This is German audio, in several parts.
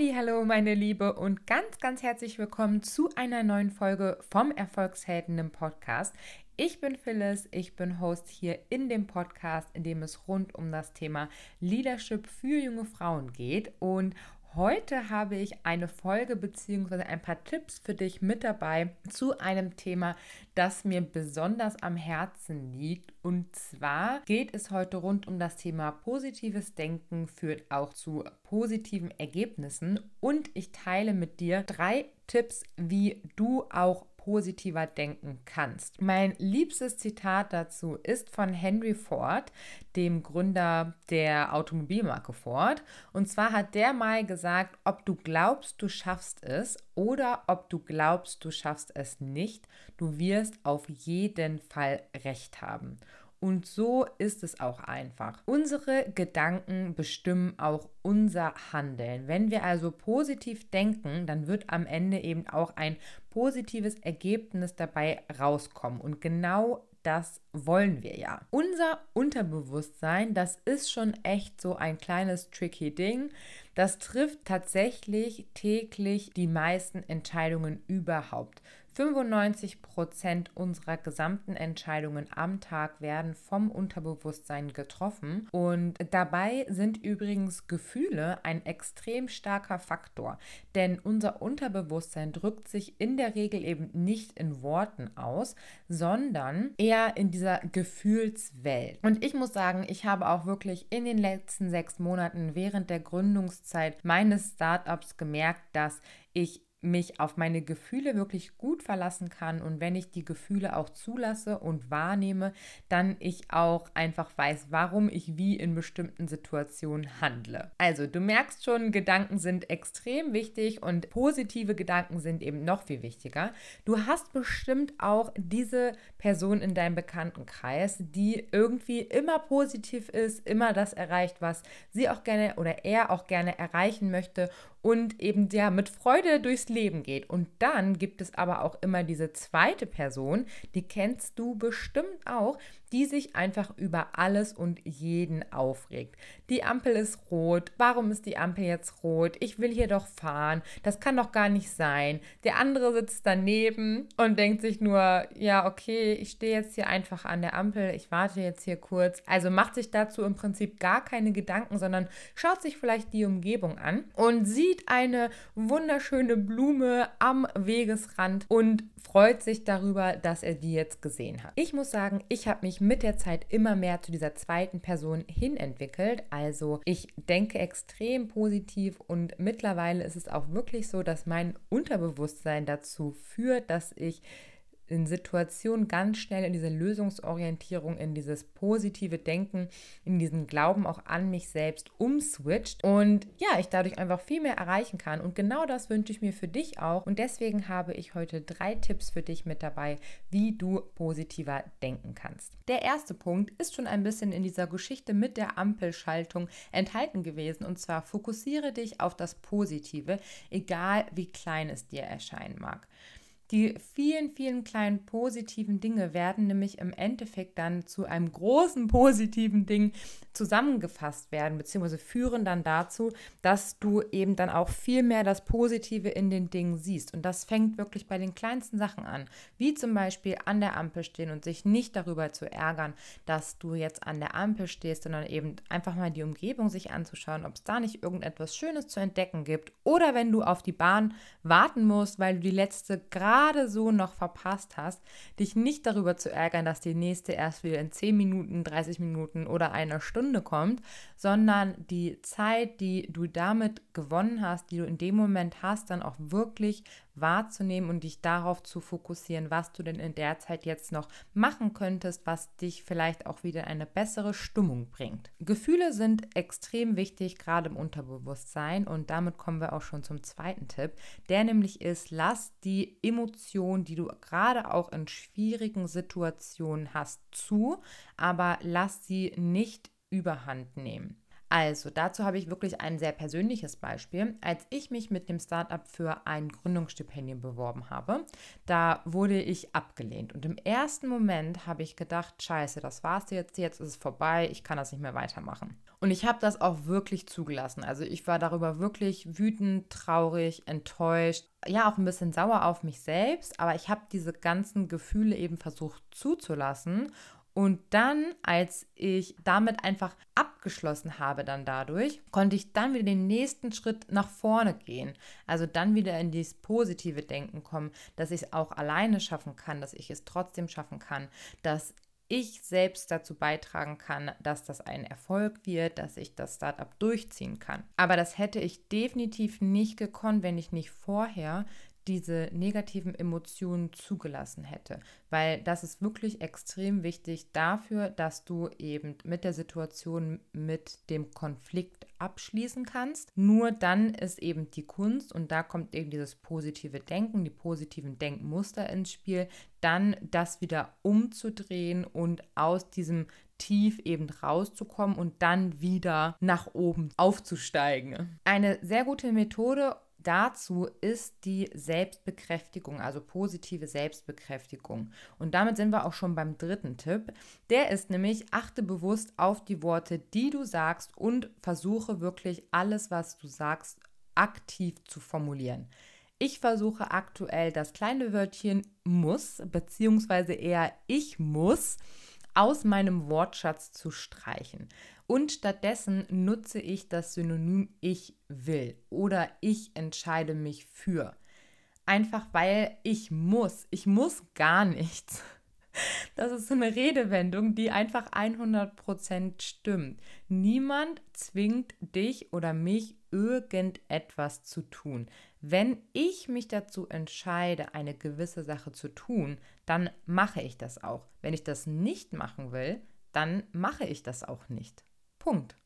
Hallo, meine Liebe und ganz, ganz herzlich willkommen zu einer neuen Folge vom Erfolgshelden im Podcast. Ich bin Phyllis, ich bin Host hier in dem Podcast, in dem es rund um das Thema Leadership für junge Frauen geht. Und Heute habe ich eine Folge bzw. ein paar Tipps für dich mit dabei zu einem Thema, das mir besonders am Herzen liegt. Und zwar geht es heute rund um das Thema positives Denken führt auch zu positiven Ergebnissen. Und ich teile mit dir drei Tipps, wie du auch positiver denken kannst. Mein liebstes Zitat dazu ist von Henry Ford, dem Gründer der Automobilmarke Ford. Und zwar hat der mal gesagt, ob du glaubst, du schaffst es oder ob du glaubst, du schaffst es nicht, du wirst auf jeden Fall recht haben. Und so ist es auch einfach. Unsere Gedanken bestimmen auch unser Handeln. Wenn wir also positiv denken, dann wird am Ende eben auch ein positives Ergebnis dabei rauskommen. Und genau das wollen wir ja. Unser Unterbewusstsein, das ist schon echt so ein kleines tricky Ding. Das trifft tatsächlich täglich die meisten Entscheidungen überhaupt. 95 Prozent unserer gesamten Entscheidungen am Tag werden vom Unterbewusstsein getroffen. Und dabei sind übrigens Gefühle ein extrem starker Faktor, denn unser Unterbewusstsein drückt sich in der Regel eben nicht in Worten aus, sondern eher in dieser Gefühlswelt. Und ich muss sagen, ich habe auch wirklich in den letzten sechs Monaten während der Gründungszeit meines Startups gemerkt, dass ich mich auf meine Gefühle wirklich gut verlassen kann und wenn ich die Gefühle auch zulasse und wahrnehme, dann ich auch einfach weiß, warum ich wie in bestimmten Situationen handle. Also du merkst schon, Gedanken sind extrem wichtig und positive Gedanken sind eben noch viel wichtiger. Du hast bestimmt auch diese Person in deinem Bekanntenkreis, die irgendwie immer positiv ist, immer das erreicht, was sie auch gerne oder er auch gerne erreichen möchte und eben ja mit Freude durchs Leben geht. Und dann gibt es aber auch immer diese zweite Person, die kennst du bestimmt auch, die sich einfach über alles und jeden aufregt. Die Ampel ist rot. Warum ist die Ampel jetzt rot? Ich will hier doch fahren. Das kann doch gar nicht sein. Der andere sitzt daneben und denkt sich nur, ja, okay, ich stehe jetzt hier einfach an der Ampel. Ich warte jetzt hier kurz. Also macht sich dazu im Prinzip gar keine Gedanken, sondern schaut sich vielleicht die Umgebung an und sieht eine wunderschöne Blume am Wegesrand und freut sich darüber, dass er die jetzt gesehen hat. Ich muss sagen, ich habe mich mich mit der Zeit immer mehr zu dieser zweiten Person hin entwickelt. Also ich denke extrem positiv und mittlerweile ist es auch wirklich so, dass mein Unterbewusstsein dazu führt, dass ich in Situationen ganz schnell in diese Lösungsorientierung, in dieses positive Denken, in diesen Glauben auch an mich selbst umswitcht und ja, ich dadurch einfach viel mehr erreichen kann. Und genau das wünsche ich mir für dich auch. Und deswegen habe ich heute drei Tipps für dich mit dabei, wie du positiver denken kannst. Der erste Punkt ist schon ein bisschen in dieser Geschichte mit der Ampelschaltung enthalten gewesen. Und zwar fokussiere dich auf das Positive, egal wie klein es dir erscheinen mag. Die vielen, vielen kleinen positiven Dinge werden nämlich im Endeffekt dann zu einem großen positiven Ding zusammengefasst werden, beziehungsweise führen dann dazu, dass du eben dann auch viel mehr das Positive in den Dingen siehst. Und das fängt wirklich bei den kleinsten Sachen an, wie zum Beispiel an der Ampel stehen und sich nicht darüber zu ärgern, dass du jetzt an der Ampel stehst, sondern eben einfach mal die Umgebung sich anzuschauen, ob es da nicht irgendetwas Schönes zu entdecken gibt. Oder wenn du auf die Bahn warten musst, weil du die letzte gerade gerade so noch verpasst hast, dich nicht darüber zu ärgern, dass die nächste erst wieder in 10 Minuten, 30 Minuten oder einer Stunde kommt, sondern die Zeit, die du damit gewonnen hast, die du in dem Moment hast, dann auch wirklich wahrzunehmen und dich darauf zu fokussieren, was du denn in der Zeit jetzt noch machen könntest, was dich vielleicht auch wieder in eine bessere Stimmung bringt. Gefühle sind extrem wichtig, gerade im Unterbewusstsein und damit kommen wir auch schon zum zweiten Tipp, der nämlich ist, lass die Emotion, die du gerade auch in schwierigen Situationen hast, zu, aber lass sie nicht überhand nehmen. Also, dazu habe ich wirklich ein sehr persönliches Beispiel. Als ich mich mit dem Startup für ein Gründungsstipendium beworben habe, da wurde ich abgelehnt. Und im ersten Moment habe ich gedacht, scheiße, das war's jetzt, jetzt ist es vorbei, ich kann das nicht mehr weitermachen. Und ich habe das auch wirklich zugelassen. Also ich war darüber wirklich wütend, traurig, enttäuscht, ja auch ein bisschen sauer auf mich selbst, aber ich habe diese ganzen Gefühle eben versucht zuzulassen und dann, als ich damit einfach abgeschlossen habe, dann dadurch, konnte ich dann wieder den nächsten Schritt nach vorne gehen. Also dann wieder in dieses positive Denken kommen, dass ich es auch alleine schaffen kann, dass ich es trotzdem schaffen kann, dass ich selbst dazu beitragen kann, dass das ein Erfolg wird, dass ich das Startup durchziehen kann. Aber das hätte ich definitiv nicht gekonnt, wenn ich nicht vorher diese negativen Emotionen zugelassen hätte, weil das ist wirklich extrem wichtig dafür, dass du eben mit der Situation, mit dem Konflikt abschließen kannst. Nur dann ist eben die Kunst und da kommt eben dieses positive Denken, die positiven Denkmuster ins Spiel, dann das wieder umzudrehen und aus diesem tief eben rauszukommen und dann wieder nach oben aufzusteigen. Eine sehr gute Methode, dazu ist die Selbstbekräftigung, also positive Selbstbekräftigung. Und damit sind wir auch schon beim dritten Tipp. Der ist nämlich, achte bewusst auf die Worte, die du sagst und versuche wirklich alles, was du sagst, aktiv zu formulieren. Ich versuche aktuell das kleine Wörtchen muss, beziehungsweise eher ich muss, aus meinem Wortschatz zu streichen. Und stattdessen nutze ich das Synonym ich will oder ich entscheide mich für. Einfach weil ich muss. Ich muss gar nichts. Das ist so eine Redewendung, die einfach 100% stimmt. Niemand zwingt dich oder mich irgendetwas zu tun. Wenn ich mich dazu entscheide, eine gewisse Sache zu tun, dann mache ich das auch. Wenn ich das nicht machen will, dann mache ich das auch nicht. Punkt.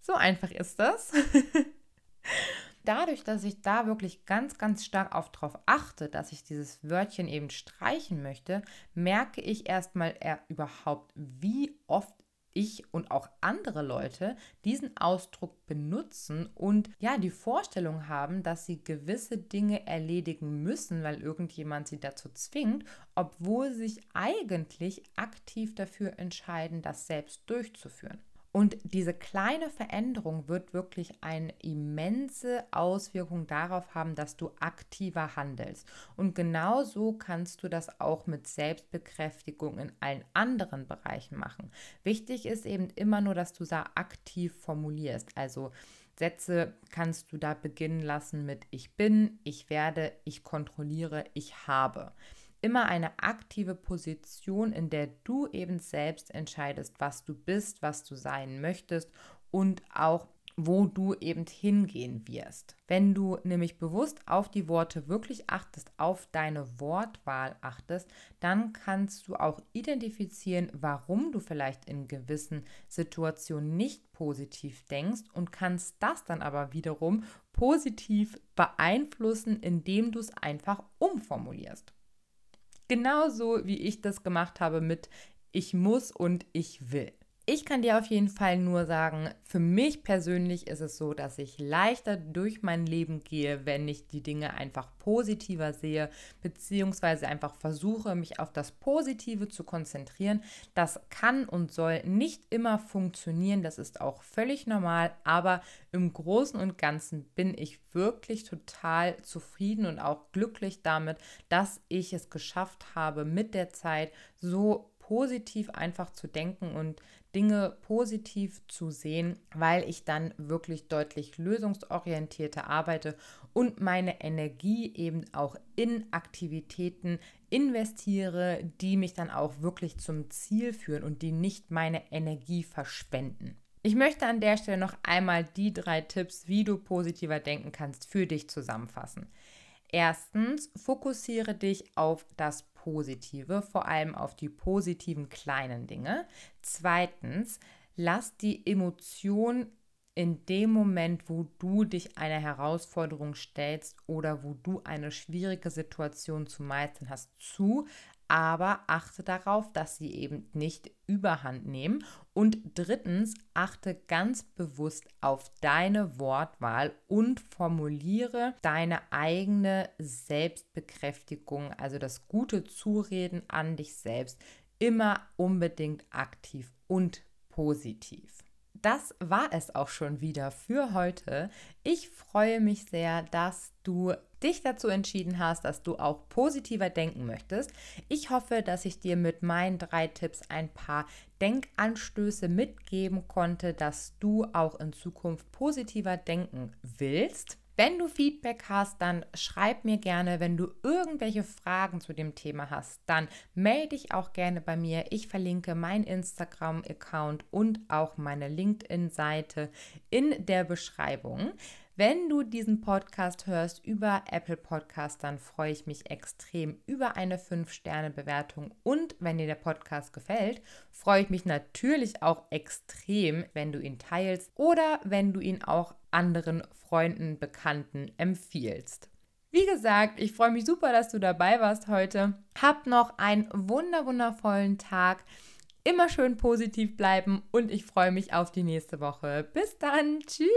So einfach ist das. Dadurch, dass ich da wirklich ganz, ganz stark auf drauf achte, dass ich dieses Wörtchen eben streichen möchte, merke ich erstmal überhaupt, wie oft ich und auch andere Leute diesen Ausdruck benutzen und ja, die Vorstellung haben, dass sie gewisse Dinge erledigen müssen, weil irgendjemand sie dazu zwingt, obwohl sie sich eigentlich aktiv dafür entscheiden, das selbst durchzuführen. Und diese kleine Veränderung wird wirklich eine immense Auswirkung darauf haben, dass du aktiver handelst. Und genauso kannst du das auch mit Selbstbekräftigung in allen anderen Bereichen machen. Wichtig ist eben immer nur, dass du da aktiv formulierst. Also Sätze kannst du da beginnen lassen mit ich bin, ich werde, ich kontrolliere, ich habe immer eine aktive Position, in der du eben selbst entscheidest, was du bist, was du sein möchtest und auch wo du eben hingehen wirst. Wenn du nämlich bewusst auf die Worte wirklich achtest, auf deine Wortwahl achtest, dann kannst du auch identifizieren, warum du vielleicht in gewissen Situationen nicht positiv denkst und kannst das dann aber wiederum positiv beeinflussen, indem du es einfach umformulierst. Genauso wie ich das gemacht habe mit ich muss und ich will. Ich kann dir auf jeden Fall nur sagen, für mich persönlich ist es so, dass ich leichter durch mein Leben gehe, wenn ich die Dinge einfach positiver sehe, beziehungsweise einfach versuche, mich auf das Positive zu konzentrieren. Das kann und soll nicht immer funktionieren, das ist auch völlig normal, aber im Großen und Ganzen bin ich wirklich total zufrieden und auch glücklich damit, dass ich es geschafft habe, mit der Zeit so positiv einfach zu denken und Dinge positiv zu sehen, weil ich dann wirklich deutlich lösungsorientierter arbeite und meine Energie eben auch in Aktivitäten investiere, die mich dann auch wirklich zum Ziel führen und die nicht meine Energie verschwenden. Ich möchte an der Stelle noch einmal die drei Tipps, wie du positiver denken kannst, für dich zusammenfassen. Erstens, fokussiere dich auf das Positive, vor allem auf die positiven kleinen Dinge. Zweitens, lass die Emotion in dem Moment, wo du dich einer Herausforderung stellst oder wo du eine schwierige Situation zu meistern hast, zu, aber achte darauf, dass sie eben nicht überhand nehmen. Und drittens, achte ganz bewusst auf deine Wortwahl und formuliere deine eigene Selbstbekräftigung, also das gute Zureden an dich selbst, immer unbedingt aktiv und positiv das war es auch schon wieder für heute. Ich freue mich sehr, dass du dich dazu entschieden hast, dass du auch positiver denken möchtest. Ich hoffe, dass ich dir mit meinen drei Tipps ein paar Denkanstöße mitgeben konnte, dass du auch in Zukunft positiver denken willst. Wenn du Feedback hast, dann schreib mir gerne. Wenn du irgendwelche Fragen zu dem Thema hast, dann melde dich auch gerne bei mir. Ich verlinke meinen Instagram-Account und auch meine LinkedIn-Seite in der Beschreibung. Wenn du diesen Podcast hörst über Apple Podcast, dann freue ich mich extrem über eine 5-Sterne-Bewertung. Und wenn dir der Podcast gefällt, freue ich mich natürlich auch extrem, wenn du ihn teilst oder wenn du ihn auch anderen Freunden, Bekannten empfiehlst. Wie gesagt, ich freue mich super, dass du dabei warst heute. Hab noch einen wunder wundervollen Tag. Immer schön positiv bleiben und ich freue mich auf die nächste Woche. Bis dann. Tschüss.